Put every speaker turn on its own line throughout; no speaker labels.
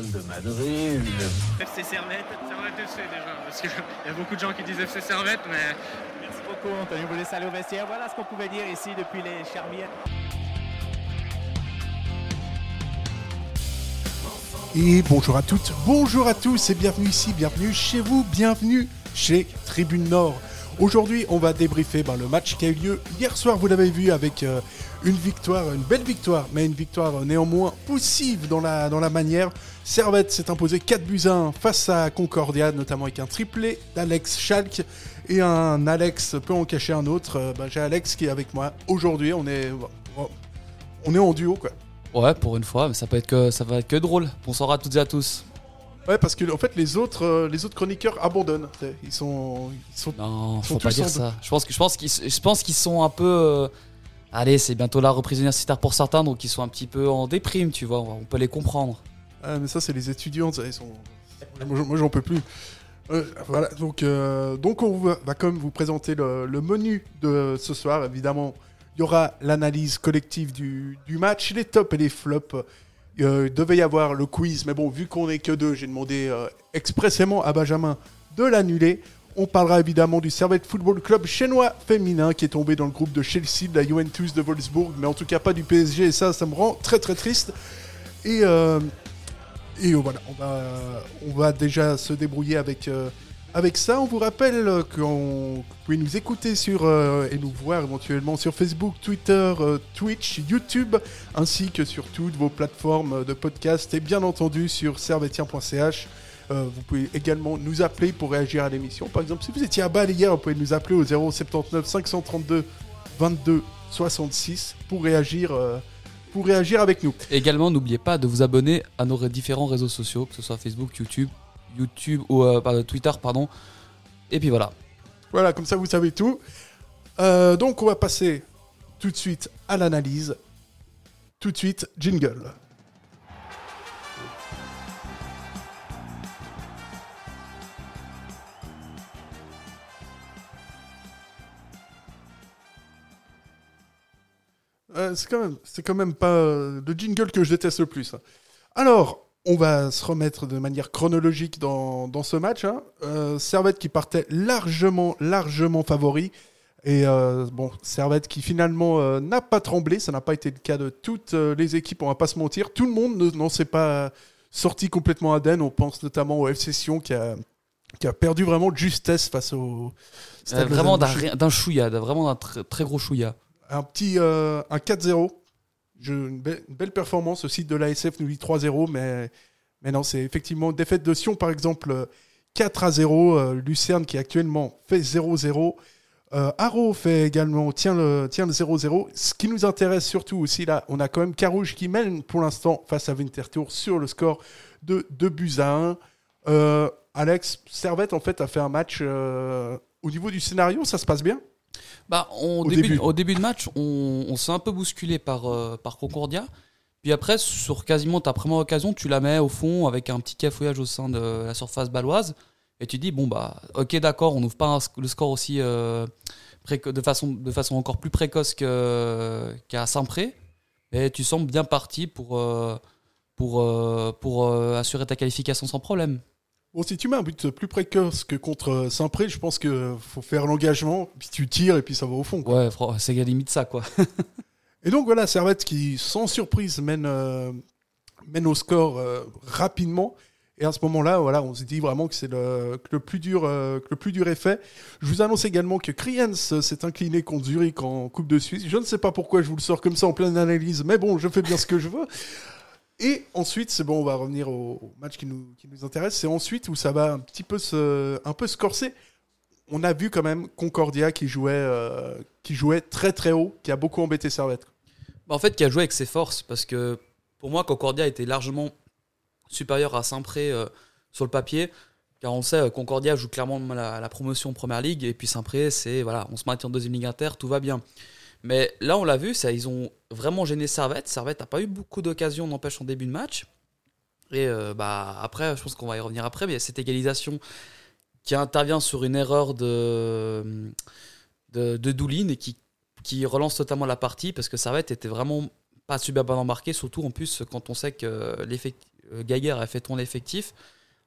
Real de Madrid.
FC Servette, Servette FC déjà, parce qu'il y a beaucoup de gens qui disent FC Servette, mais
Merci beaucoup, Anthony. Vous laisse aller au vestiaire. Voilà ce qu'on pouvait dire ici depuis les Charmières.
Et bonjour à toutes, bonjour à tous et bienvenue ici, bienvenue chez vous, bienvenue chez Tribune Nord. Aujourd'hui, on va débriefer ben, le match qui a eu lieu hier soir, vous l'avez vu, avec euh, une victoire, une belle victoire, mais une victoire néanmoins poussive dans la, manière. Servette s'est imposé 4 buts à 1 face à Concordia, notamment avec un triplé d'Alex Schalk et un Alex peut en cacher un autre. Euh, ben, J'ai Alex qui est avec moi. Aujourd'hui, on est, on est en duo quoi.
Ouais, pour une fois, mais ça peut être que ça va être que drôle. Bonsoir à toutes et à tous.
Ouais, parce que en fait, les autres, euh, les autres chroniqueurs abandonnent. Ils sont, ils sont.
Non,
sont
faut pas dire ça. Je pense que je pense qu'ils je pense qu'ils sont un peu euh, Allez, c'est bientôt la reprise universitaire pour certains, donc ils sont un petit peu en déprime, tu vois. On peut les comprendre.
Ah, mais ça, c'est les étudiants. ça, Ils sont. Moi, j'en- moi, j'en peux plus. Euh, voilà. Donc, euh, donc, on va, va même vous présenter le, le menu de ce soir. Évidemment, il y aura l'analyse collective du, du match, les tops et les flops. Euh, il devait y avoir le quiz, mais bon, vu qu'on est que deux, j'ai demandé euh, expressément à Benjamin de l'annuler. On parlera évidemment du Servette Football Club chinois féminin qui est tombé dans le groupe de Chelsea, de la Juventus de Wolfsburg, mais en tout cas pas du PSG, et ça, ça me rend très très triste. Et, euh, et voilà, on va, déjà se débrouiller avec, avec ça. On vous rappelle que vous pouvez nous écouter sur, euh, et nous voir éventuellement sur Facebook, Twitter, euh, Twitch, YouTube, ainsi que sur toutes vos plateformes de podcast et bien entendu sur servetien.ch. Euh, vous pouvez également nous appeler pour réagir à l'émission. Par exemple, si vous étiez à Bâle hier, vous pouvez nous appeler au 079 532 22 66 pour réagir, pour réagir avec nous.
Également, n'oubliez pas de vous abonner à nos différents réseaux sociaux, que ce soit Facebook, YouTube, YouTube ou euh, Twitter, pardon. Et puis voilà.
Voilà, comme ça vous savez tout. Euh, donc on va passer tout de suite à l'analyse. Tout de suite, jingle. Euh, c'est quand même, c'est quand même pas le jingle que je déteste le plus. hein. Alors, on va se remettre de manière chronologique dans, dans ce match. hein. Euh, Servette qui partait largement, largement favori. Et euh, bon, Servette qui finalement euh, n'a pas tremblé. Ça n'a pas été le cas de toutes les équipes, on va pas se mentir. Tout le monde ne- n'en s'est pas sorti complètement indemne. On pense notamment au FC Sion qui a, qui a perdu vraiment de justesse face au Stade
vraiment d'un chouïa, vraiment d'un tr- très gros chouïa.
Un petit un 4-0. Une, belle- performance. Site de l'ASF nous dit 3-0, mais, non, c'est effectivement défaite de Sion, par exemple, euh, 4-0. Euh, Lucerne qui actuellement fait 0-0. Euh, Haro fait également, tient le, tient le 0-0. Ce qui nous intéresse surtout aussi, là, on a quand même Carouge qui mène pour l'instant face à Winterthur sur le score de 2 buts à 1. Euh, Alex, Servette, en fait, a fait un match euh, au niveau du scénario, ça se passe bien?
Bah, on-
Au
début,
début.
au début de match, on, on s'est un peu bousculé par, euh, par Concordia. Puis après, sur quasiment ta première occasion, tu la mets au fond avec un petit cafouillage au sein de la surface baloise. Et tu dis, bon, bah, ok, d'accord, on n'ouvre pas un le score aussi euh, de, façon, de façon encore plus précoce qu'à Saint-Pré. Mais tu sembles bien parti pour, euh, pour, euh, pour euh, assurer ta qualification sans problème.
Bon, si tu mets un but plus précoce que contre Saint-Pré, je pense qu'il faut faire l'engagement, puis tu tires et puis ça va au fond. quoi.
Ouais, c'est à la limite ça, quoi.
Et donc voilà, Servette qui, sans surprise, mène, euh, mène au score euh, rapidement. Et à ce moment-là, voilà, on se dit vraiment que c'est le, que le plus dur, euh, que le plus dur est fait. Je vous annonce également que Kriens s'est incliné contre Zurich en Coupe de Suisse. Je ne sais pas pourquoi je vous le sors comme ça en pleine analyse, mais bon, je fais bien ce que je veux. Et ensuite, c'est bon, on va revenir au, match qui nous, qui nous intéresse. C'est ensuite où ça va un petit peu se, un peu se corser. On a vu quand même Concordia qui jouait, euh, qui jouait très très haut, qui a beaucoup embêté Servette.
Bah, en fait, qui a joué avec ses forces, parce que pour moi, Concordia était largement supérieur à Saint-Pré euh, sur le papier, car on sait, euh, Concordia joue clairement la, la promotion en première ligue, et puis Saint-Pré, c'est voilà, on se maintient en deuxième ligue inter, tout va bien. Mais là, on l'a vu, ça, ils ont vraiment gêné Servette. Servette n'a pas eu beaucoup d'occasions, n'empêche, en début de match. Et euh, bah, après, je pense qu'on va y revenir après, mais cette égalisation qui intervient sur une erreur de, de, Doulin et qui, qui relance totalement la partie parce que Servette était vraiment pas super bien embarqué, surtout en plus quand on sait que l'effect- Geiger a fait tourner l'effectif.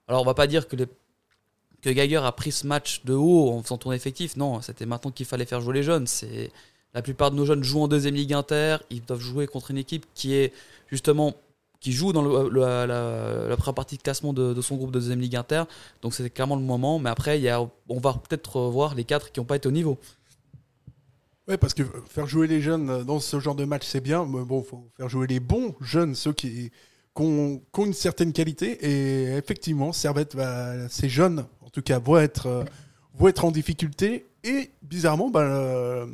Alors on va pas dire que, que Geiger a pris ce match de haut en faisant tourner l'effectif. Non, c'était maintenant qu'il fallait faire jouer les jeunes. C'est la plupart de nos jeunes jouent en deuxième ligue inter. Ils doivent jouer contre une équipe qui est justement qui joue dans la, première partie de classement de, son groupe de deuxième ligue inter. Donc c'était clairement le moment. Mais après, il y a, on va peut-être voir les quatre qui n'ont pas été au niveau.
Ouais, parce que faire jouer les jeunes dans ce genre de match, c'est bien. Mais bon, faut faire jouer les bons jeunes, ceux qui, ont, une certaine qualité. Et effectivement, Servette, va, ces jeunes, en tout cas, vont être, euh, vont être en difficulté. Et bizarrement, bah,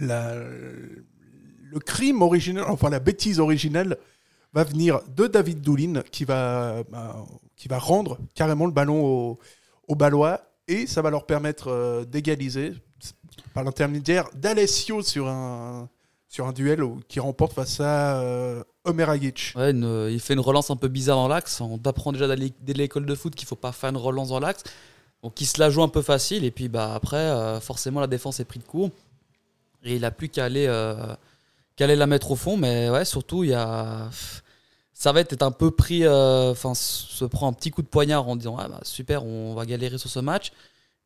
le crime originel, enfin la bêtise originelle, va venir de David Doulin qui va, bah, qui va rendre carrément le ballon au, au Ballois et ça va leur permettre euh, d'égaliser par l'intermédiaire d'Alessio sur un, sur un duel qui remporte face à euh, Omer Agic.
Ouais, il fait une relance un peu bizarre dans l'axe. On apprend déjà dès l'école de foot qu'il faut pas faire une relance dans l'axe. Donc il se la joue un peu facile et puis bah, après, euh, forcément, la défense est prise de court. Et il a plus qu'à aller qu'elle la mettre au fond. Mais ouais, surtout, il y a. Servette est un peu pris, euh, enfin, se prend un petit coup de poignard en disant ah, bah, super, on va galérer sur ce match.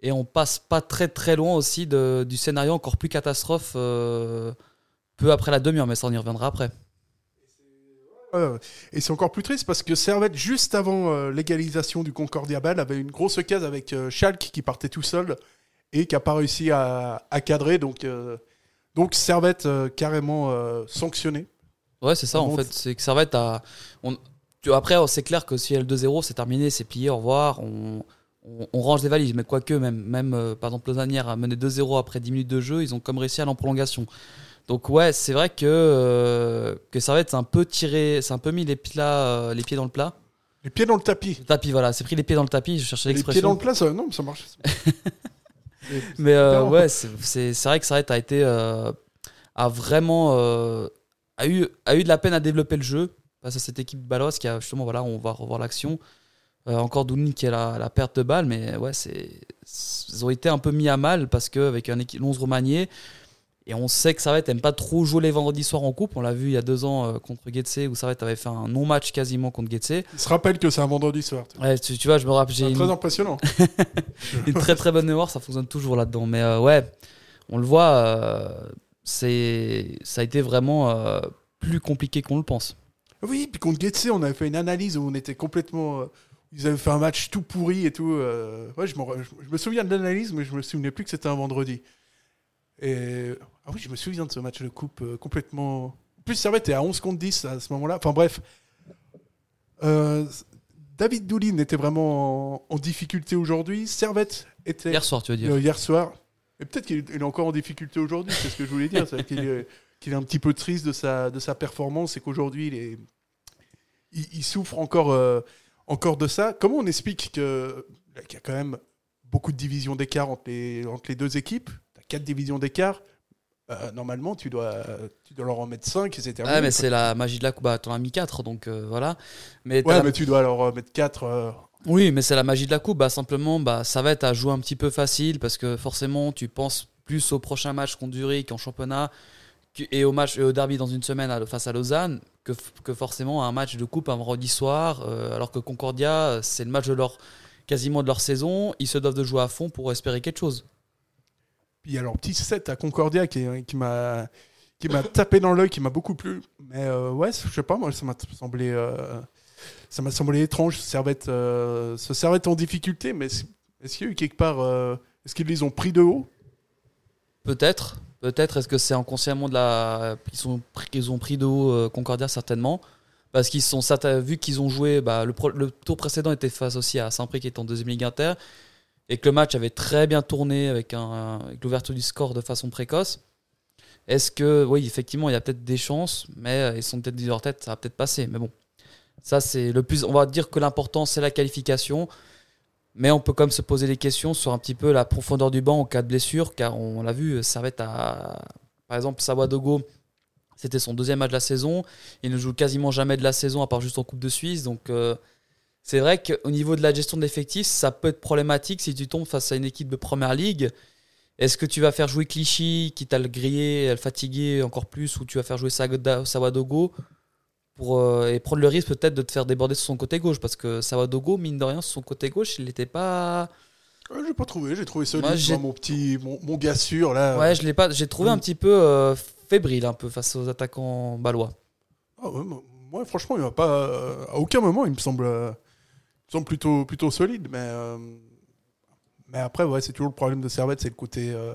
Et on passe pas très très loin aussi de, du scénario encore plus catastrophe euh, peu après la demi-heure, mais ça on y reviendra après.
Et c'est encore plus triste parce que Servette, juste avant euh, l'égalisation du Concordia Ball, avait une grosse case avec Schalke qui partait tout seul et qui n'a pas réussi à cadrer. Donc donc Servette euh, carrément euh, sanctionné.
Ouais, c'est ça en fait. C'est que Servette a. On, après, c'est clair que si elle 2-0, c'est terminé, c'est plié, au revoir. On, on, range les valises. Mais quoique, même, même euh, par exemple, Lausannière a mené 2-0 après 10 minutes de jeu, ils ont comme réussi à aller en prolongation. Donc, ouais, c'est vrai que, que Servette s'est un peu tiré, c'est un peu mis les, plats, les pieds dans le plat.
Les pieds dans le tapis.
Le tapis, voilà. C'est pris les pieds dans le tapis, je cherchais l'expression.
Les pieds dans le plat, ça, non, ça marche.
Mais euh, ouais, c'est vrai que Sarret a été euh, a vraiment euh, a eu a eu de la peine à développer le jeu face à cette équipe baloise qui a justement voilà on va revoir l'action. Encore Doulin qui est la, la, perte de balle mais ouais c'est ils ont été un peu mis à mal parce que avec un 11 remanié et on sait que Servette n'aime pas trop jouer les vendredis soirs en coupe. On l'a vu il y a deux ans euh, contre Getse où Servette avait fait un non-match quasiment contre Getse.
Il se rappelle que c'est un vendredi soir.
Ouais, tu, vois, je me rappelle.
C'est très impressionnant.
une très très bonne mémoire, ça fonctionne toujours là-dedans. Mais euh, ouais, on le voit, euh, c'est ça a été vraiment plus compliqué qu'on le pense.
Oui, puis contre Getse, on avait fait une analyse où on était complètement. ils avaient fait un match tout pourri et tout. ouais, je, je, me souviens de l'analyse, mais je me souvenais plus que c'était un vendredi. Et ah oui, je me souviens de ce match de coupe euh, complètement. En plus, Servette était à 11 contre 10 à ce moment-là. Enfin bref. Euh, David Doulin était vraiment en, difficulté aujourd'hui. Servette était.
Hier soir, tu veux dire
euh, Hier soir. Et peut-être qu'il est encore en difficulté aujourd'hui, c'est ce que je voulais dire. qu'il est, est, un petit peu triste de sa, de sa performance et qu'aujourd'hui, il, est, il, souffre encore, encore de ça. Comment on explique qu'il y a quand même beaucoup de divisions d'écart entre les, entre les deux équipes? Quatre divisions d'écart. Euh, normalement, tu dois, tu dois leur en mettre 5 et c'est terminé.
Ouais, mais c'est la magie de la coupe. Bah, t'en as mis 4, donc euh, voilà.
Mais ouais, mais tu dois leur mettre 4. Euh.
Oui, mais c'est la magie de la coupe. Bah, simplement, bah, ça va être à jouer un petit peu facile parce que forcément, tu penses plus au prochain match contre Zurich en championnat et au match au derby dans une semaine face à Lausanne que, que forcément un match de coupe un vendredi soir. alors que Concordia, c'est le match de leur quasiment de leur saison. Ils se doivent de jouer à fond pour espérer quelque chose.
Puis alors, petit set à Concordia qui, qui m'a qui m'a tapé dans l'œil, qui m'a beaucoup plu. Mais euh, ouais, je sais pas, moi, ça m'a semblé, euh, ça m'a semblé étrange. Servette, euh, ce Servette en difficulté, mais est-ce qu'il y a eu quelque part, est-ce qu'ils les ont pris de haut?
Peut-être, peut-être. Est-ce que c'est inconsciemment de la, qu'ils sont, qu'ils ont pris de haut Concordia? Certainement. Parce qu'ils sont vu qu'ils ont joué, bah, le, le, tour précédent était face aussi à Saint-Prix qui est en deuxième ligue inter et que le match avait très bien tourné avec, l'ouverture du score de façon précoce. Est-ce que, oui, effectivement, il y a peut-être des chances, mais euh, ils sont peut-être dit leur tête, ça va peut-être passer. Mais bon, ça, c'est le plus. On va dire que l'important, c'est la qualification. Mais on peut quand même se poser des questions sur un petit peu la profondeur du banc en cas de blessure, car on l'a vu, être à. Par exemple, Sawadogo, c'était son deuxième match de la saison. Il ne joue quasiment jamais de la saison, à part juste en Coupe de Suisse. Donc. Euh, c'est vrai qu'au niveau de la gestion de l'effectif, ça peut être problématique si tu tombes face à une équipe de première ligue. Est-ce que tu vas faire jouer Clichy, qui t'a le grillé, le fatigué encore plus, ou tu vas faire jouer Sawadogo pour, euh, et prendre le risque peut-être de te faire déborder sur son côté gauche? Parce que Savadogo, mine de rien, sur son côté gauche, il n'était pas.
Ouais, j'ai pas trouvé, j'ai trouvé solide.
Moi,
mon petit, mon, mon gars sûr là.
Ouais, je l'ai pas. J'ai trouvé
Mm.
un petit peu euh, fébrile un peu face aux attaquants balois.
Ah ouais, moi, moi, franchement, il m'a pas. euh, à aucun moment, il me semble, euh, semble plutôt, plutôt solide. Mais, euh, mais après, ouais, c'est toujours le problème de Servette, c'est le côté. euh,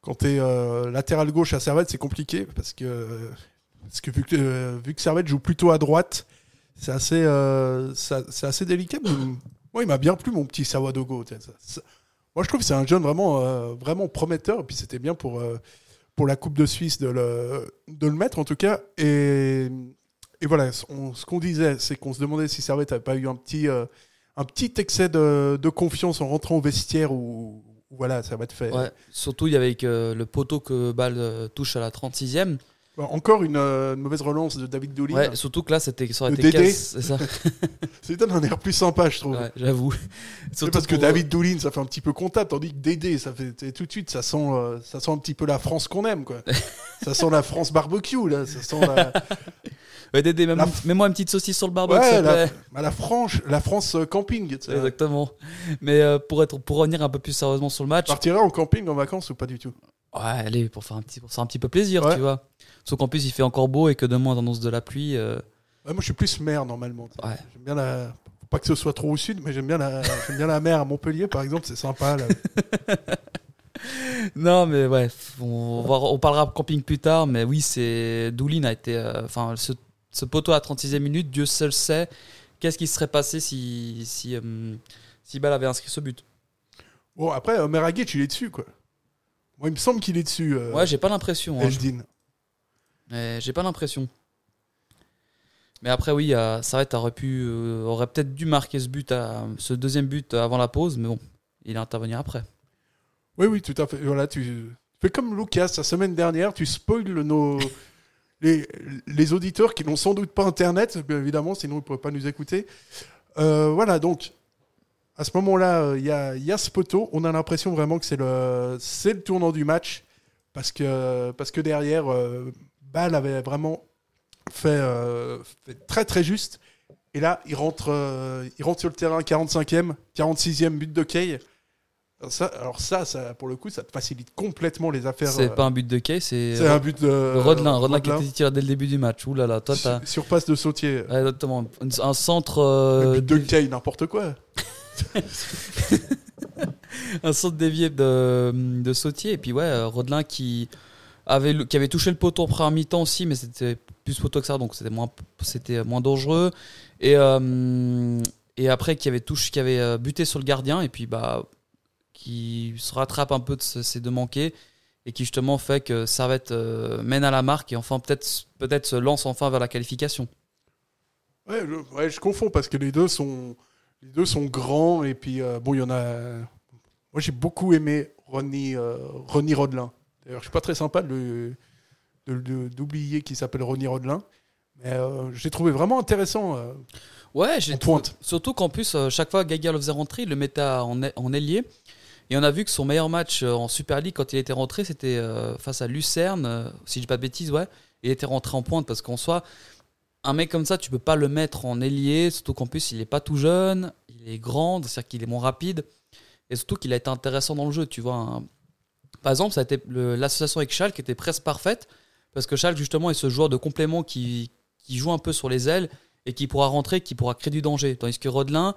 quand tu es latéral gauche à Servette, c'est compliqué parce que, parce que vu que euh, vu que Servette joue plutôt à droite, c'est assez, euh, assez délicat. moi, il m'a bien plu, mon petit Sawadogo. Moi, je trouve que c'est un jeune vraiment, euh, vraiment prometteur. Et puis, c'était bien pour, euh, pour la Coupe de Suisse de le, de le mettre, en tout cas. Et, et voilà, ce qu'on disait, c'est qu'on se demandait si Servette n'avait pas eu un petit, euh, un petit excès de, confiance en rentrant au vestiaire où, où voilà, ça va te faire.
Ouais. Surtout, il y avait que le poteau que Ball euh, touche à la 36e.
Encore une, euh, une mauvaise relance de David Doolin.
Ouais, surtout que là, c'était, ça aurait été
Dédé.
casse, c'est ça.
Donne un air plus sympa, je trouve.
Ouais, j'avoue.
C'est parce que David Doolin, ça fait un petit peu comptable, tandis que Dédé, ça fait tout de suite, ça sent, euh, ça sent un petit peu la France qu'on aime, quoi. ça sent la France barbecue, là. Ça sent la,
Ouais, Dédé, même- mets-moi une petite saucisse sur le barbecue,
Ouais, la, bah, la, franche, la France euh, camping.
Exactement. Mais euh, pour, être, pour revenir un peu plus sérieusement sur le match,
Partirais en camping en vacances ou pas du tout?
Ouais, allez, pour faire un petit, pour faire un petit peu plaisir,
Ouais.
tu vois. Sauf qu'en plus, il fait encore beau et que demain, on annonce de la pluie. euh,
Ouais, Moi, je suis plus mer normalement.
Ouais.
J'aime bien la. Pas que ce soit trop au sud, mais j'aime bien la, bien la mer à Montpellier, par exemple, c'est sympa. là.
Non, mais ouais, on, va- on parlera camping plus tard, mais oui, c'est Doulin a été, euh, enfin, ce, ce poteau à 36e minute, Dieu seul sait qu'est-ce qui serait passé si si euh, si Ball avait inscrit ce but.
Bon, après, Omer Agic, il est dessus, quoi. Moi, il me semble qu'il est dessus, euh,
Ouais, j'ai pas l'impression. hein,
Eldin.
mais j'ai pas l'impression. Mais après, oui, euh, Sarret aurait pu, euh, aurait peut-être dû marquer ce but, à, ce deuxième but avant la pause, mais bon, il est intervenu après.
Oui, oui, tout à fait. Voilà, tu tu fais comme Lucas la semaine dernière, tu spoiles nos les, les auditeurs qui n'ont sans doute pas Internet, bien évidemment, sinon ils ne pourraient pas nous écouter. Euh, voilà, donc à ce moment-là, euh, il y, a, il y a ce poteau. On a l'impression vraiment que c'est le c'est le tournant du match parce que parce que derrière, euh, Ball avait vraiment fait, euh, fait très très juste. Et là, il rentre, euh, il rentre sur le terrain 45e, 46e but de Kay. Alors ça, alors ça, ça, pour le coup, ça te facilite complètement les affaires.
C'est
euh,
pas un but de Kay, c'est
c'est un but de
de Rodelin. Rodelin qui était titulaire dès le début du match. Ouh là là, toi t'as.
Sur- sur passe de sautier.
Ouais, Exactement. Un- centre, euh,
Le but de Kay, n'importe quoi.
un centre dévié de, de Sautier. Et puis ouais, euh, Rodelin qui avait, qui avait touché le poteau en première mi-temps aussi, mais c'était plus poteau que ça, donc c'était moins, moins dangereux. Et, euh, et après, qui avait, touché, qui avait euh, buté sur le gardien, et puis bah, qui se rattrape un peu de ces deux manqués, et qui justement fait que Servette euh, mène à la marque, et enfin peut-être peut se lance enfin vers la qualification.
Ouais, je confonds parce que les deux sont, les deux sont grands et puis euh, bon, il y en a. Moi, j'ai beaucoup aimé Ronnie, euh, Ronnie Rodelin. D'ailleurs, je suis pas très sympa de d'oublier qu'il s'appelle Ronnie Rodelin, mais euh, j'ai trouvé vraiment intéressant. euh.
Ouais, j'ai
pointe.
Surtout qu'en plus, chaque fois que Gaga le faisait rentrer, il le mettait en, en ailier. Et on a vu que son meilleur match en Super League, quand il était rentré, c'était face à Lucerne, si je dis pas de bêtises, ouais. Il était rentré en pointe parce qu'en soi, un mec comme ça, tu peux pas le mettre en ailier, surtout qu'en plus, il est pas tout jeune, il est grand, c'est-à-dire qu'il est moins rapide. Et surtout qu'il a été intéressant dans le jeu, tu vois. Par exemple, ça a été l'association avec Schalke était presque parfaite parce que Schalke, justement, est ce joueur de complément qui, qui joue un peu sur les ailes et qui pourra rentrer, qui pourra créer du danger. Tandis que Rodelin,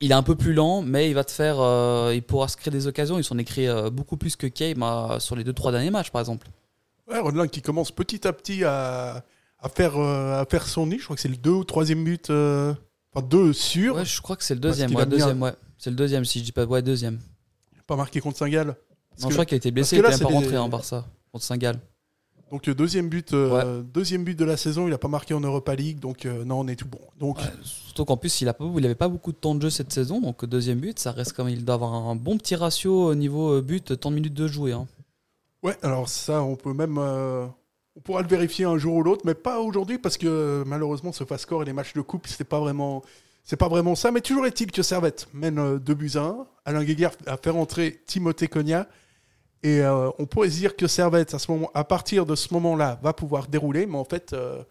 il est un peu plus lent, mais il va te faire, euh, il pourra se créer des occasions. Il s'en est créé euh, beaucoup plus que Kame euh, sur les deux trois derniers matchs, par exemple.
Ouais, Rodelin qui commence petit à petit à, à faire, euh, à faire son nid. Je crois que c'est le deux ou troisième but. euh, Enfin, deux sûrs.
Ouais, je crois que c'est le deuxième. Ouais, deuxième, ouais. C'est le deuxième, si je dis pas. Ouais, deuxième.
Pas marqué contre Saint-Gall. Parce
Non,
que-
je crois qu'il a été blessé, il même pas rentré
des-
en Barça contre Saint-Gall.
Donc euh, deuxième but, euh, deuxième but de la saison, il a pas marqué en Europa League, donc euh, non, on est tout bon. Donc
Ouais, surtout qu'en plus, il a pas, il avait pas beaucoup de temps de jeu cette saison, donc deuxième but, ça reste comme il doit avoir un bon petit ratio au niveau but, temps de minutes de jouer. hein.
ouais, alors ça, on peut même, euh, on pourra le vérifier un jour ou l'autre, mais pas aujourd'hui parce que euh, malheureusement, ce fast score et les matchs de coupe, c'est pas vraiment, c'est pas vraiment ça. Mais toujours est-il que Servette mène euh, 2 buts à 1. Alain Guéguer a fait rentrer Timothée Cogna. Et euh, on pourrait se dire que Servette, à, ce moment, à partir de ce moment-là, va pouvoir dérouler, mais en fait, euh,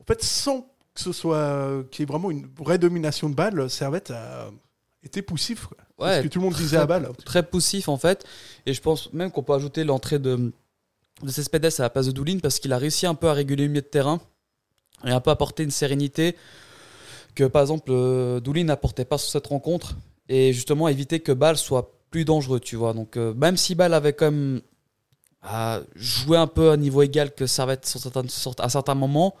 en fait, sans que ce soit qu'il y ait vraiment une vraie domination de balle, Servette a été poussif. quoi. C'est ce que tout le monde disait à balle.
Très poussif en fait. Et je pense même qu'on peut ajouter l'entrée de, de Cespedes à la place de Doulin parce qu'il a réussi un peu à réguler le milieu de terrain et un peu apporter une sérénité que par exemple euh, Doulin n'apportait pas sur cette rencontre et justement éviter que Ball soit plus dangereux, tu vois. Donc euh, même si Ball avait quand même euh, joué un peu à niveau égal que Servette sur sur- à certains moments,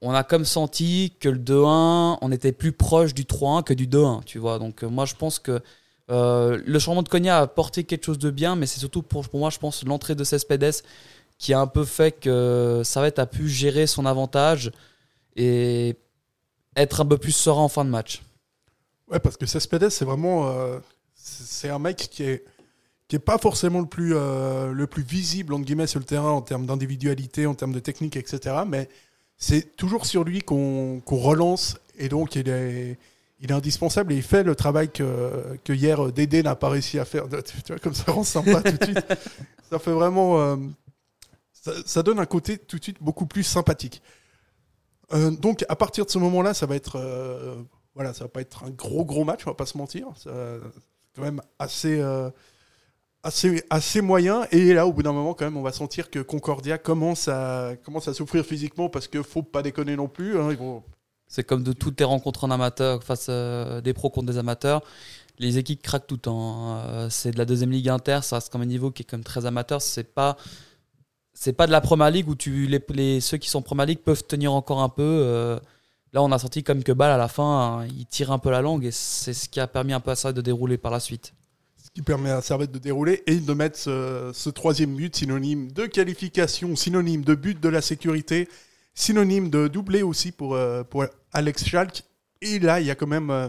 on a comme senti que le 2-1, on était plus proche du 3-1 que du 2-1, tu vois. Donc moi je pense que euh, le changement de Cognac a apporté quelque chose de bien, mais c'est surtout pour, moi, je pense, l'entrée de Cespedes qui a un peu fait que Servette a pu gérer son avantage et être un peu plus serein en fin de match.
Ouais, parce que Cespedes, c'est vraiment. euh, c'est un mec qui est, qui est pas forcément le plus, euh, le plus visible, entre guillemets, sur le terrain en termes d'individualité, en termes de technique, etc. Mais c'est toujours sur lui qu'on qu'on relance et donc il est, il est indispensable et il fait le travail que, que hier euh, Dédé n'a pas réussi à faire. Tu vois, comme ça rend sympa tout de suite. Ça fait vraiment. euh, ça, ça donne un côté tout de suite beaucoup plus sympathique. Euh, donc à partir de ce moment-là, ça va être. euh, voilà, ça va pas être un gros gros match, on va pas se mentir. C'est quand même assez, assez, assez moyen. Et là, au bout d'un moment, quand même, on va sentir que Concordia commence à, commence à souffrir physiquement parce que faut pas déconner non plus. hein, ils vont...
C'est comme de toutes les rencontres en amateur face à des pros contre des amateurs. Les équipes craquent tout le temps. hein. Euh, C'est de la deuxième ligue inter, ça reste comme un niveau qui est comme très amateur. C'est pas c'est pas de la première ligue où tu les, ceux qui sont première ligue peuvent tenir encore un peu. euh, là, on a senti comme que Ball à la fin, hein, il tire un peu la langue et c'est ce qui a permis un peu à ça de dérouler par la suite.
ce qui permet à Servette de dérouler et de mettre ce troisième but synonyme de qualification, synonyme de but de la sécurité, synonyme de doublé aussi pour, euh, pour Alex Schalk. Et là, il y a quand même euh,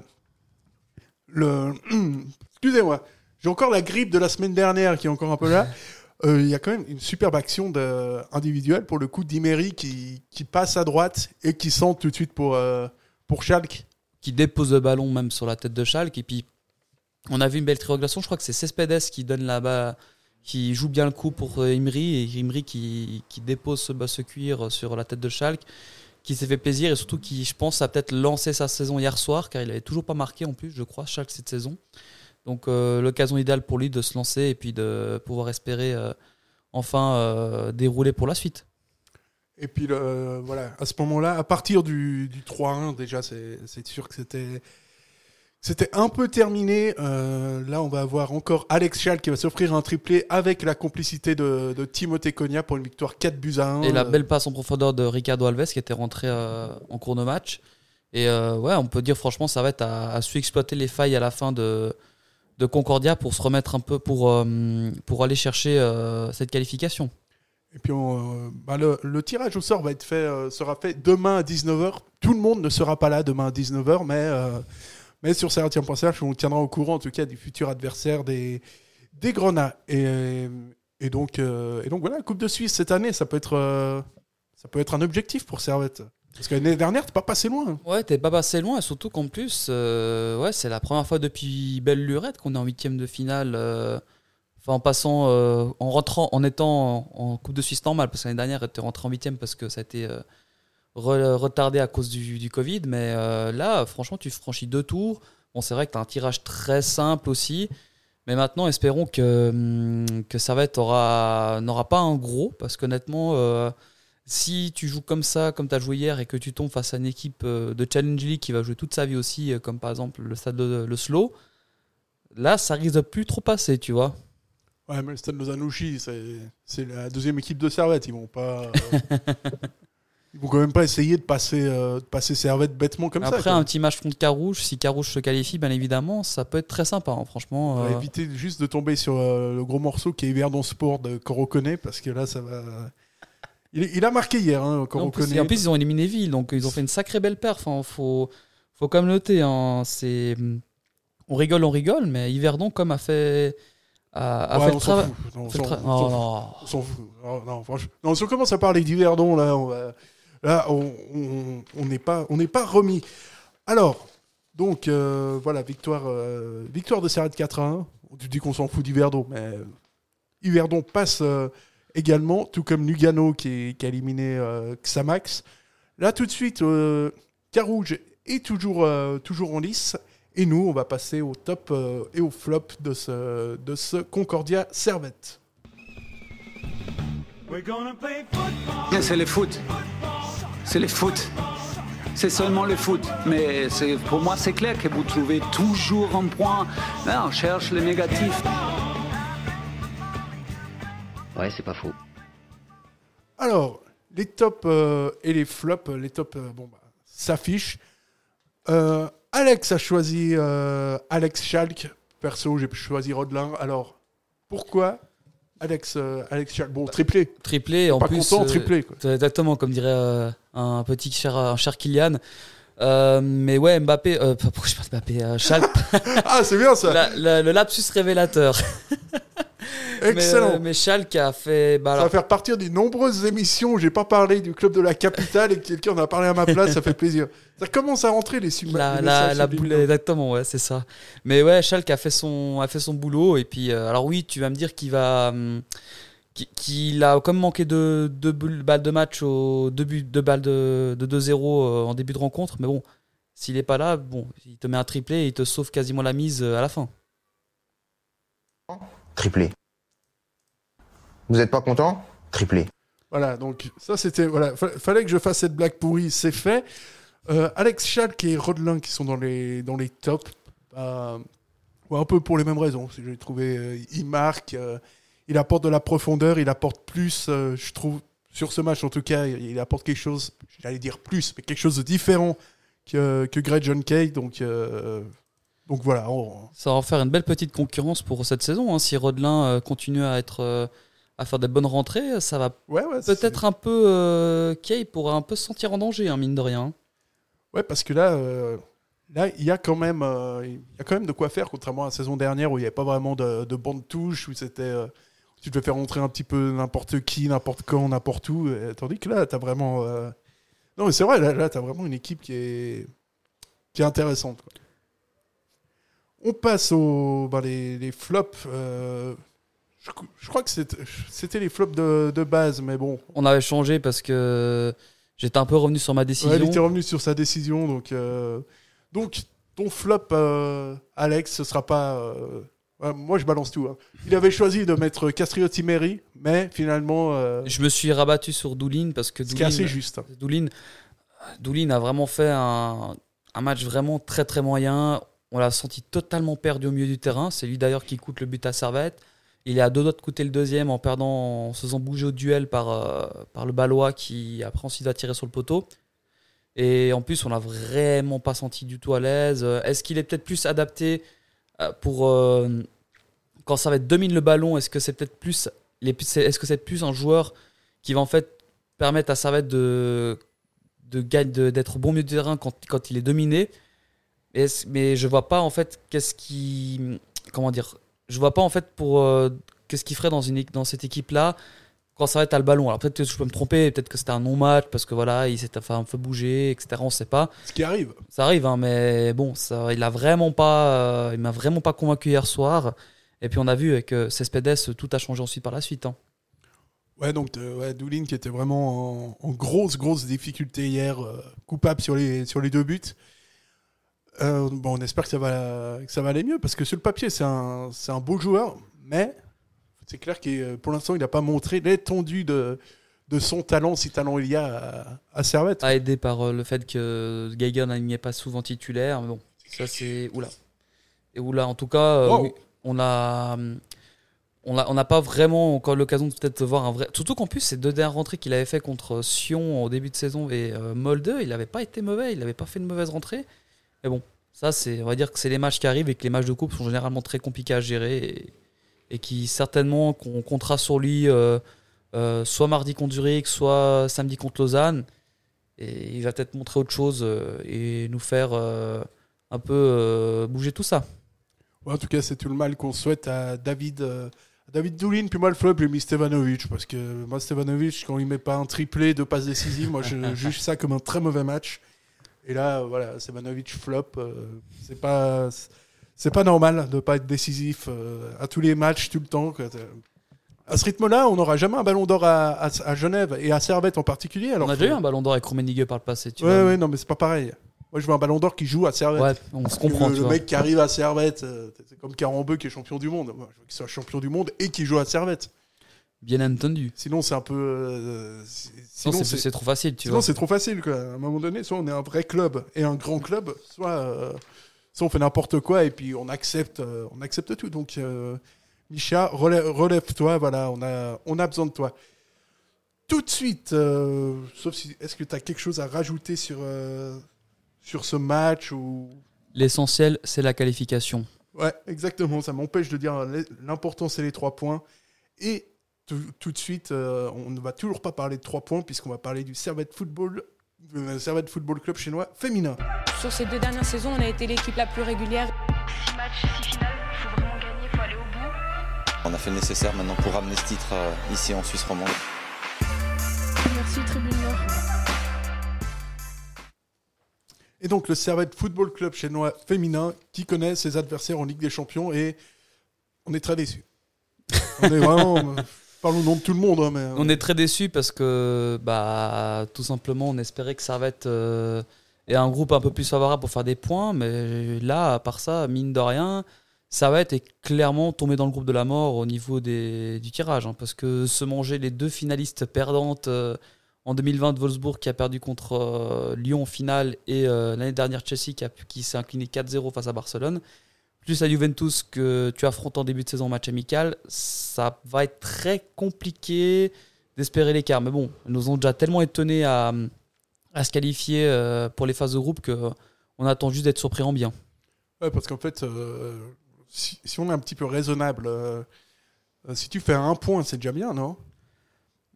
le... Excusez-moi, j'ai encore la grippe de la semaine dernière qui est encore un peu là. Euh, Il y a quand même une superbe action de, individuelle pour le coup d'Imery qui, qui passe à droite et qui centre tout de suite pour, pour Schalk.
Qui dépose le ballon même sur la tête de Schalke et puis on a vu une belle triangulation. Je crois que c'est Cespedes qui donne là-bas, qui joue bien le coup pour euh, Imri et Imri qui, qui dépose ce, bah, ce cuir sur la tête de Schalke, qui s'est fait plaisir et surtout qui, je pense, a peut-être lancé sa saison hier soir car il avait toujours pas marqué en plus, je crois, Schalke cette saison. Donc euh, l'occasion idéale pour lui de se lancer et puis de pouvoir espérer euh, enfin euh, dérouler pour la suite.
Et puis voilà, à ce moment-là, à partir du, du 3-1, déjà, c'est sûr que c'était c'était un peu terminé. Euh, là, on va avoir encore Alex Schall qui va s'offrir un triplé avec la complicité de, de Timothée Cogna pour une victoire 4 buts à 1.
Et la belle passe en profondeur de Ricardo Alves qui était rentré euh, en cours de match. Et euh, ouais, on peut dire franchement, ça va être à, à su exploiter les failles à la fin de, de Concordia pour se remettre un peu pour, pour aller chercher cette qualification.
Et puis on, bah, le, le tirage au sort va être fait, sera fait demain à 19h. Tout le monde ne sera pas là demain à 19h, mais, mais sur Serratien.ch, on tiendra au courant en tout cas du futur adversaire des, des Grenats. Et, et, donc, euh, et donc voilà, Coupe de Suisse cette année, ça peut être, euh, ça peut être un objectif pour Servette. Parce que l'année dernière, t'es pas passé loin.
Ouais, t'es pas passé loin, et surtout qu'en plus, euh, ouais, c'est la première fois depuis belle lurette qu'on est en huitième de finale. Enfin, en passant, en rentrant, en étant en, Coupe de Suisse normale, parce que l'année dernière, était rentré en huitième parce que ça a été re- retardé à cause du, du Covid. Mais euh, là, franchement, tu franchis deux tours. Bon, c'est vrai que tu as un tirage très simple aussi. Mais maintenant, espérons que, hum, que Servette aura, n'aura pas un gros, parce qu'honnêtement, euh, si tu joues comme ça, comme tu as joué hier, et que tu tombes face à une équipe euh, de Challenge League qui va jouer toute sa vie aussi, comme par exemple le stade de le Slow, là, ça risque de plus trop passer, tu vois.
Ouais, mais le Stade Lozanouchi, c'est c'est la deuxième équipe de Servette. Ils vont pas. ils vont quand même pas essayer de passer, euh, de passer Servette bêtement comme ça.
Après, un petit match contre Carouge, si Carouge se qualifie, bien évidemment, ça peut être très sympa, hein, franchement.
On va
euh,
éviter juste de tomber sur euh, le gros morceau qui est Yverdon Sport de Corocone parce que là, ça va. Il, il a marqué hier, hein,
en, plus,
Corocone.
et en plus, ils ont éliminé Ville, donc ils ont fait une sacrée belle perf. Il faut, faut quand même noter. hein, c'est, on rigole, on rigole, mais Yverdon, comme a fait, a, a
Ouais,
fait le
on s'en
travail.
on
Oh,
fout.
non.
On s'en fout. Non, non, franchement. Non, si on commence à parler d'Yverdon, là, on va- là, on on- on n'est pas, on n'est pas remis. Alors, donc, euh, voilà, victoire, euh, victoire de Serrette 4 à 1. Tu dis qu'on s'en fout d'Yverdon, mais Yverdon passe euh, également, tout comme Lugano qui, est- qui a éliminé euh, Xamax. Là, tout de suite, euh, Carouge est toujours, euh, toujours en lice. Et nous, on va passer au top euh, et au flop de ce, de ce Concordia Servette.
C'est le foot. C'est le foot. C'est seulement le foot. Mais pour moi, c'est clair que vous trouvez toujours un point. Là, on cherche le négatif.
Ouais, c'est pas faux.
Alors, les tops euh, et les flops, les tops euh, bon, bah, s'affichent. Euh, Alex a choisi euh, Alex Schalk. Perso, j'ai choisi Rodelin. Alors, pourquoi Alex, euh, Alex Schalk Bon, triplé.
Triplé, en
Pas
plus.
content,
euh,
triplé. Quoi.
Exactement, comme dirait euh, un petit cher, un cher Kylian. Euh, mais ouais, Mbappé, euh, pourquoi je parle de Mbappé euh, Schalke,
Ah, c'est bien ça.
la- la- le lapsus révélateur.
Excellent.
Mais, euh, mais Schalke a fait. Bah,
Ça
alors,
va faire partir des nombreuses émissions où j'ai pas parlé du club de la capitale et que quelqu'un en a parlé à ma place, ça fait plaisir. Ça commence à rentrer les sub
la, la, la boule, exactement, ouais, c'est ça. Mais ouais, Schalke a fait son, a fait son boulot. Et puis, alors oui, tu vas me dire qu'il va. hum, qu'il- a comme manqué de deux bulles- balles de match au début, deux balles de, de 2-0 euh, en début de rencontre. Mais bon, s'il est pas là, bon, il te met un triplé et il te sauve quasiment la mise euh, à la fin.
Triplé. Vous n'êtes pas content? Triplé.
Voilà, donc ça c'était. Voilà, fa- fallait que je fasse cette blague pourrie, c'est fait. Euh, Alex Schalk et Rodelin qui sont dans les, dans les tops. euh, ouais, un peu pour les mêmes raisons. J'ai trouvé, euh, il marque, euh, il apporte de la profondeur, il apporte plus, euh, je trouve, sur ce match en tout cas, il, apporte quelque chose, j'allais dire plus, mais quelque chose de différent que, que Greg John Kay. Donc, euh, donc voilà. on-
Ça va en faire une belle petite concurrence pour cette saison. hein. Si Rodelin euh, continue à être. à faire des bonnes rentrées, ça va
ouais, ouais,
peut-être un peu. Kay pourra un peu se sentir en danger, hein, mine de rien.
Ouais, parce que là, là, il y a quand même, euh, il y a quand même de quoi faire, contrairement à la saison dernière où il n'y avait pas vraiment de, de bande touche, où c'était, euh, tu devais faire rentrer un petit peu n'importe qui, n'importe quand, n'importe où. et- tandis que là, tu as vraiment, euh, non, mais c'est vrai, là, là tu as vraiment une équipe qui est, qui est intéressante. quoi. On passe aux ben, les, les flops. euh, je, je crois que c'était les flops de, de base, mais bon,
On avait changé parce que j'étais un peu revenu sur ma décision.
Ouais, il était revenu sur sa décision. Donc, euh, donc ton flop, euh, Alex, ce sera pas. Euh, moi, je balance tout. hein. Il avait choisi de mettre Castriotti Meri, mais finalement, euh,
Je me suis rabattu sur Doulin parce que
ce qui est assez
Doulin,
juste. hein.
Doulin, Doulin a vraiment fait un, un match vraiment très très moyen. On l'a senti totalement perdu au milieu du terrain. C'est lui d'ailleurs qui coûte le but à Servette. Il est à deux doigts de coûter le deuxième en perdant, en se faisant bouger au duel par, euh, par le Balois qui après ensuite a tiré sur le poteau. Et en plus, on l'a vraiment pas senti du tout à l'aise. Euh, Est-ce qu'il est peut-être plus adapté euh, pour euh, quand Servette domine le ballon Est-ce que c'est peut-être plus, est-ce que c'est plus un joueur qui va en fait permettre à Servette de d'être bon milieu de terrain quand, quand il est dominé? Mais, mais je vois pas en fait qu'est-ce qui comment dire? Je vois pas en fait pour euh, qu'est-ce qu'il ferait dans une dans cette équipe là quand ça va être à le ballon. Alors peut-être que je peux me tromper peut-être que c'était un non match parce que voilà il s'est fait un peu bouger etc on sait pas.
Ce qui arrive.
ça arrive hein, mais bon ça il a vraiment pas euh, il m'a vraiment pas convaincu hier soir et puis on a vu avec Cespedes tout a changé ensuite par la suite hein.
Ouais, donc euh, ouais, Doulin qui était vraiment en, en grosse, grosse difficulté hier, euh, coupable sur les, sur les deux buts. Euh, bon, on espère que ça, va, que ça va aller mieux, parce que sur le papier, c'est un, c'est un beau joueur, mais c'est clair que pour l'instant, il n'a pas montré l'étendue de, de son talent, si talent il y a à, à Servette.
aidé par le fait que Geiger n'alignait pas souvent titulaire. Mais bon, ça c'est. Oula. Et oula, en tout cas,
Wow.
oui, on a. On n'a pas vraiment encore l'occasion de peut-être voir un vrai. Surtout qu'en plus, ces deux dernières rentrées qu'il avait fait contre Sion au début de saison et euh, Molde, il n'avait pas été mauvais, il n'avait pas fait une mauvaise rentrée. Mais bon, ça, c'est, on va dire que c'est les matchs qui arrivent et que les matchs de coupe sont généralement très compliqués à gérer et, qui certainement qu'on comptera sur lui euh, euh, soit mardi contre Zurich, soit samedi contre Lausanne. Et il va peut-être montrer autre chose et nous faire un peu bouger tout ça.
En tout cas, c'est tout le mal qu'on souhaite à David, euh, David Doulin. Puis moi, le flop, j'ai mis Stevanovic. Parce que moi, Stevanovic, quand il met pas un triplé, deux passes décisives, moi, je juge ça comme un très mauvais match. Et là, euh, voilà, Stevanovic flop. euh, c'est pas, c'est pas normal de pas être décisif euh, à tous les matchs, tout le temps. quoi. À ce rythme-là, on n'aura jamais un ballon d'or à, à- à Genève et à Servette en particulier. Alors
on a déjà eu un ballon d'or avec Rummenigge par le passé. Tu
Ouais, ouais, non, mais c'est pas pareil. Moi, je veux un ballon d'or qui joue à Servette.
Ouais, on se comprend.
le le mec qui arrive à Servette, euh, c'est comme Carambeu qui est champion du monde. Moi, je veux qu'il soit champion du monde et qui joue à Servette.
Bien entendu.
Sinon, c'est un peu. euh, sinon,
c'est trop facile, tu
sinon, c'est trop facile. Quoi. À un moment donné, soit on est un vrai club et un grand club, soit, euh, soit on fait n'importe quoi et puis on accepte, euh, on accepte tout. Donc, Micha, relève- relève-toi. Voilà, on a, on a besoin de toi. Tout de suite, sauf si. Est-ce que tu as quelque chose à rajouter sur, sur ce match ou.
L'essentiel, c'est la qualification.
Ouais, exactement. Ça m'empêche de dire l'important, c'est les trois points. Et tout, tout de suite, euh, on ne va toujours pas parler de trois points puisqu'on va parler du Servette Football, euh, Servette Football Club chinois féminin.
Sur ces deux dernières saisons, on a été l'équipe la plus régulière.
6 matchs, 6 finales, il faut vraiment gagner, il faut aller au bout.
On a fait le nécessaire maintenant pour ramener ce titre euh, ici en Suisse romande.
Merci Tribune Nord.
Et donc le Servette Football Club chinois féminin qui connaît ses adversaires en Ligue des Champions et on est très déçus. on est vraiment. euh, parle au nom de tout le monde. hein, mais,
On est très déçus parce que, bah, tout simplement, on espérait que Servette euh, ait un groupe un peu plus favorable pour faire des points. Mais là, à part ça, mine de rien, Servette est clairement tombé dans le groupe de la mort au niveau des, du tirage. hein, parce que se manger les deux finalistes perdantes euh, en 2020 de Wolfsburg qui a perdu contre euh, Lyon en finale et euh, l'année dernière Chelsea qui, s'est incliné 4-0 face à Barcelone plus la Juventus que tu affrontes en début de saison en match amical, ça va être très compliqué d'espérer l'écart. Mais bon, nous ont déjà tellement étonnés à, à se qualifier euh, pour les phases de groupe que on attend juste d'être surpris en bien.
Ouais, parce qu'en fait, si, on est un petit peu raisonnable, si tu fais un point, c'est déjà bien, non?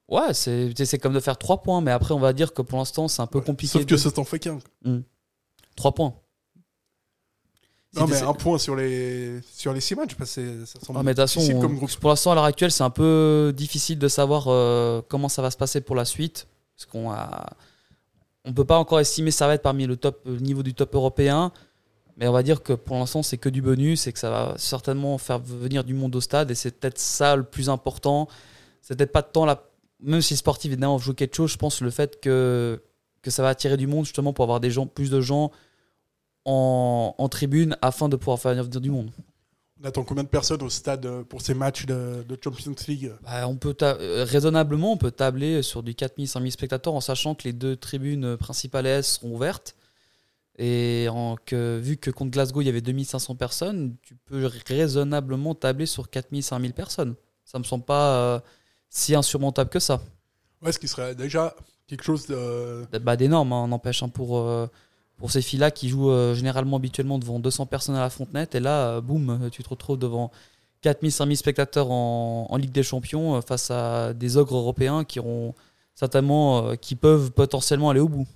Ouais, c'est comme de faire 3 points, mais après on va dire que pour l'instant c'est un peu compliqué.
Sauf que ça t'en fait qu'un.
3 points.
Non, mais un point sur les, sur les six matchs, parce que ça semble
Ah, mais façon, on-
comme groupe.
pour l'instant, à l'heure actuelle, c'est un peu difficile de savoir euh, comment ça va se passer pour la suite. Parce qu'on a. On peut pas encore estimer ça va être parmi le top le niveau du top européen. Mais on va dire que pour l'instant, c'est que du bonus et que ça va certainement faire venir du monde au stade. Et c'est peut-être ça le plus important. C'est peut-être pas tant la. Même si sportif, évidemment, joue quelque chose, je pense le fait que, que ça va attirer du monde justement pour avoir des gens, plus de gens en, en tribune afin de pouvoir faire venir du monde.
On attend combien de personnes au stade euh, pour ces matchs de, de Champions League?
Bah, on peut euh, raisonnablement, on peut tabler sur du 4000, 5000 spectateurs en sachant que les deux tribunes principales S seront ouvertes. Et en, que, vu que contre Glasgow, il y avait 2500 personnes, tu peux raisonnablement tabler sur 4000, 5000 personnes. Ça me semble pas euh, si insurmontable que ça.
Ouais, ce qui serait déjà quelque chose de.
Bah, d'énorme, hein, n'empêche, hein, pour, euh, pour ces filles-là qui jouent euh, généralement habituellement devant 200 personnes à la Fontenette. Et là, euh, boum, tu te retrouves devant 4000, 5000 spectateurs en, en Ligue des Champions face à des ogres européens qui, auront certainement, qui peuvent potentiellement aller au bout.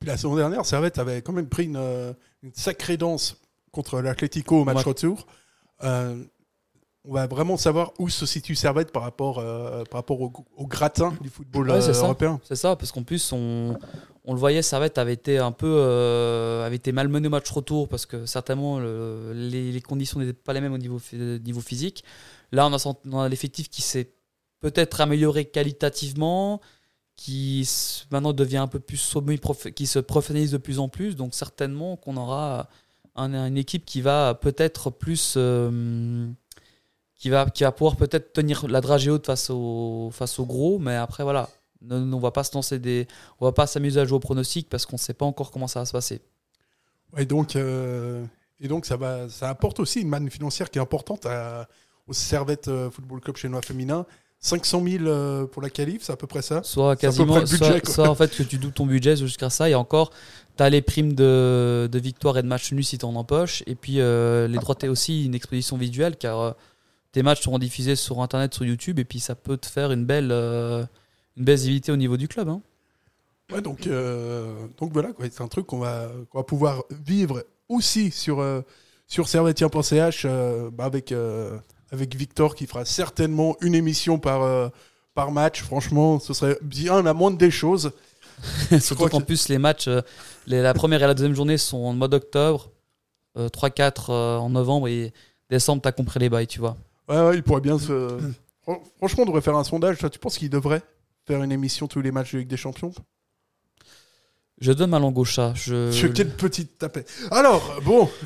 Puis la saison dernière, Servette avait quand même pris une, une sacrée danse contre l'Atlético au match
Ouais.
retour. On va vraiment savoir où se situe Servette par rapport, euh, par rapport au, au gratin du football
Ouais,
euh, européen.
C'est ça, parce qu'en plus, on, on le voyait, Servette avait été un peu euh, avait été malmené au match retour parce que certainement le- les, les conditions n'étaient pas les mêmes au niveau, niveau physique. Là, on a, on a l'effectif qui s'est peut-être amélioré qualitativement, qui maintenant devient un peu plus sommet, qui se professionnalise de plus en plus. Donc, certainement qu'on aura un- une équipe qui va peut-être plus. euh, qui va, qui va pouvoir peut-être tenir la dragée haute face au, face au gros, mais après, voilà. Ne- ne- On va pas se lancer des. On va pas s'amuser à jouer au pronostic parce qu'on sait pas encore comment ça va se passer.
Et donc, euh, et donc ça, va, ça apporte aussi une manne financière qui est importante à- au Servette euh, Football Club chinois féminin. 500 000 euh, pour la qualif, c'est à peu près ça
Soit quasiment,
budget,
soit, en fait que tu doubles ton budget jusqu'à ça, et encore, tu as les primes de, de victoire et de match nul si tu en empoches, et puis euh, les droits, tu aussi une exposition visuelle, car tes matchs seront diffusés sur Internet, sur YouTube, et puis ça peut te faire une belle, euh, une belle visibilité au niveau du club. hein.
Ouais, donc, euh, donc voilà, c'est un truc qu'on va, qu'on va pouvoir vivre aussi sur, euh, sur servetien.ch euh, bah, avec, euh, avec Victor qui fera certainement une émission par, par match. Franchement, ce serait bien la moindre des choses.
Surtout qu'en
que-
plus, les matchs, les- la première et la deuxième journée sont en mode octobre, euh, 3-4 euh, en novembre, et décembre, tu as compris les bails, tu vois.
Ouais, ouais, il pourrait bien se. Fran- Franchement, on devrait faire un sondage. Toi, tu penses qu'il devrait faire une émission tous les matchs de Ligue des Champions?
Je donne ma langue au chat. Je...
Je- Quelle petite tapette. Alors, bon.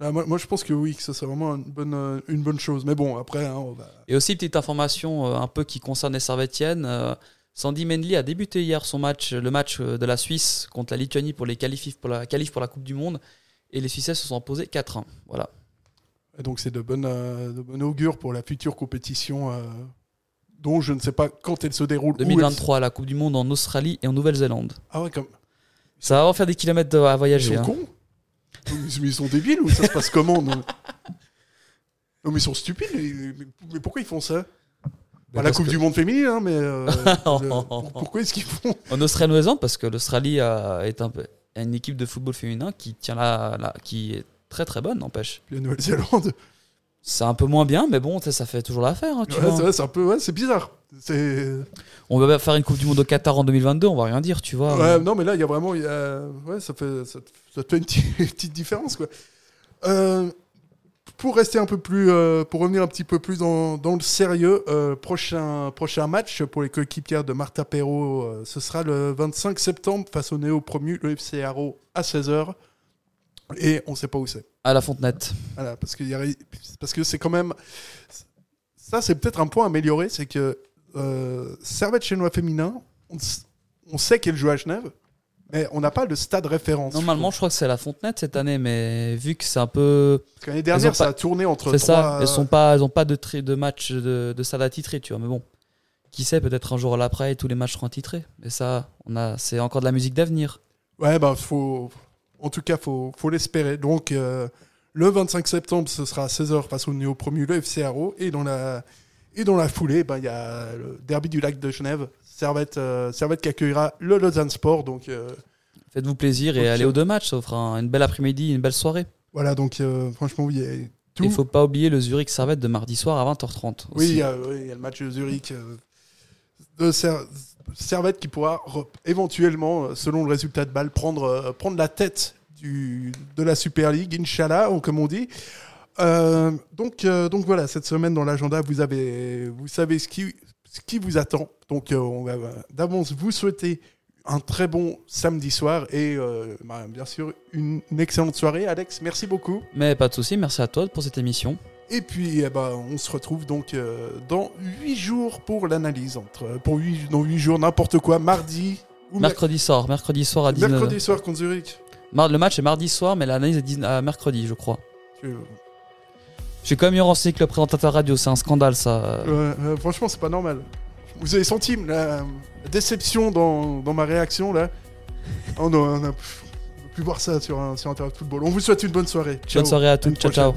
Ah, moi, moi, je pense que oui, que ça serait vraiment une bonne, une bonne chose. Mais bon, après, hein, on va.
Et aussi, petite information euh, un peu qui concerne les Servetiennes. euh, Sandy Mendley a débuté hier son match, le match euh, de la Suisse contre la Lituanie pour les qualifs pour la, qualifs pour la Coupe du Monde. Et les Suisses se sont imposés 4-1. Voilà.
Et donc, c'est de bonne, euh, de bon augure pour la future compétition euh, dont je ne sais pas quand elle se déroule. où elle-
2023, la Coupe du Monde en Australie et en Nouvelle-Zélande.
Ah ouais, comme.
Ça va avoir faire des kilomètres à
Ils
voyager.
sont
hein.
cons ils, ils sont débiles ou ça se passe comment non Non, mais ils sont stupides. Mais, pourquoi ils font ça Bah, La Coupe
que-
du Monde féminine, hein, mais. euh, le- pourquoi est-ce qu'ils font
En Australie Nouvelle-Zélande, parce que l'Australie a- est un peu une équipe de football féminin qui tient la, la- qui est très très bonne, n'empêche.
La Nouvelle-Zélande
C'est un peu moins bien, mais bon, ça fait toujours l'affaire. hein, tu
Ouais,
vois.
c'est un peu. Ouais, c'est bizarre. C'est.
On va faire une Coupe du Monde au Qatar en 2022, on va rien dire, tu vois.
Ouais, non, mais là, il y a vraiment. y a- Ouais, ça fait, ça, fait une petite, une petite différence, quoi. Euh, pour rester un peu plus. euh, pour revenir un petit peu plus dans, dans le sérieux, euh, prochain, prochain match pour les coéquipières de Martha Perrault, euh, ce sera le 25 septembre face au néo-promu, le FC Haro, à 16h. Et on sait pas où c'est.
À la Fontenette.
Voilà, parce, y a- parce que c'est quand même. Ça, c'est peut-être un point amélioré, c'est que euh, Servette chinois féminin, on, sait qu'elle joue à Genève, mais on n'a pas de stade référence.
Normalement, je crois que c'est la Fontenette cette année, mais vu que c'est un peu.
Parce que l'année dernière, ça a tourné entre
C'est ça, elles sont pas, elles ont pas de, tri- de match de, de stade attitré, tu vois. Mais bon, qui sait, peut-être un jour à l'après, tous les matchs seront titrés. Mais ça, on a, c'est encore de la musique d'avenir.
Ouais, bah, faut. En tout cas, faut, faut l'espérer. Donc, euh, le 25 septembre, ce sera à 16h face au néo-promu, le FC Haro. Et dans la, et dans la foulée, bah, il y a le derby du lac de Genève, Servette, euh, Servette qui accueillera le Lausanne Sport. Donc, euh,
Faites-vous plaisir et allez aux deux matchs, ça vous fera un- une belle après-midi, une belle soirée.
voilà, donc, franchement, oui, il y a tout.
Il faut pas oublier le Zurich Servette de mardi soir à 20h30.
Oui, il y, a, oui, il y a le match de Zurich. de Ser- Servette qui pourra éventuellement, euh, selon le résultat de balle, prendre, euh, la tête de la Super League, Inch'Allah, comme on dit. Euh, donc, voilà, cette semaine dans l'agenda, vous, avez, vous savez ce qui, vous attend. Donc on va d'avance vous souhaiter un très bon samedi soir et bah, bien sûr une excellente soirée. Alex, merci beaucoup.
Mais pas de souci, merci à toi pour cette émission.
Et puis, eh ben, on se retrouve donc euh, dans 8 jours pour l'analyse. Entre, pour huit- dans 8 jours, n'importe quoi, mardi ou
Mercredi soir, mercredi soir à
mer-
19h.
mercredi soir contre Zurich.
Mar- le match est mardi soir, mais l'analyse est 19 à mercredi, je crois.
Tu-
J'ai quand même mieux renseigné que le présentateur radio, c'est un scandale ça.
Ouais, euh, franchement, c'est pas normal. Vous avez senti la, déception dans, dans ma réaction là? Oh non, on a, on a pu voir ça sur un, sur de football. On vous souhaite une bonne soirée. Ciao.
Bonne soirée à tous, ciao ciao.